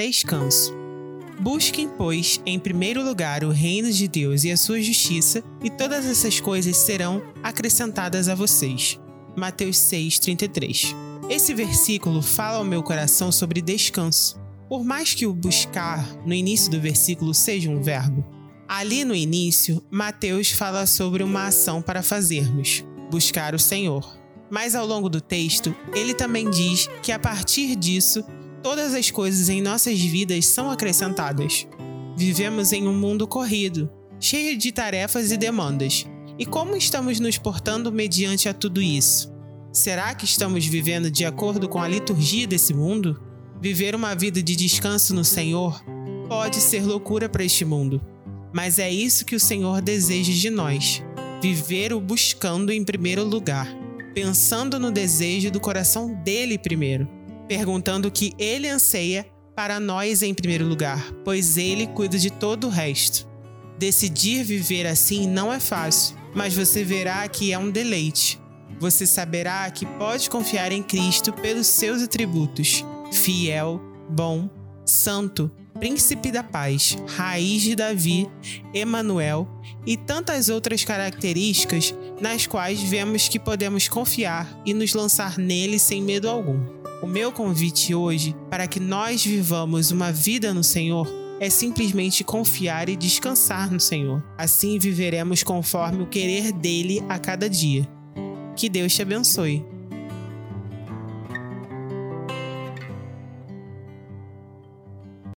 descanso. Busquem, pois, em primeiro lugar o reino de Deus e a sua justiça, e todas essas coisas serão acrescentadas a vocês. Mateus 6:33. Esse versículo fala ao meu coração sobre descanso. Por mais que o buscar no início do versículo seja um verbo, ali no início, Mateus fala sobre uma ação para fazermos: buscar o Senhor. Mas ao longo do texto, ele também diz que a partir disso, todas as coisas em nossas vidas são acrescentadas. Vivemos em um mundo corrido, cheio de tarefas e demandas. E como estamos nos portando mediante a tudo isso? Será que estamos vivendo de acordo com a liturgia desse mundo? Viver uma vida de descanso no Senhor pode ser loucura para este mundo, mas é isso que o Senhor deseja de nós: viver o buscando em primeiro lugar, pensando no desejo do coração dele primeiro, perguntando o que ele anseia para nós em primeiro lugar, pois ele cuida de todo o resto. Decidir viver assim não é fácil, mas você verá que é um deleite. Você saberá que pode confiar em Cristo pelos seus atributos: fiel, bom, santo, príncipe da paz, raiz de Davi, Emanuel e tantas outras características nas quais vemos que podemos confiar e nos lançar nele sem medo algum. O meu convite hoje para que nós vivamos uma vida no Senhor é simplesmente confiar e descansar no Senhor. Assim viveremos conforme o querer dele a cada dia. Que Deus te abençoe.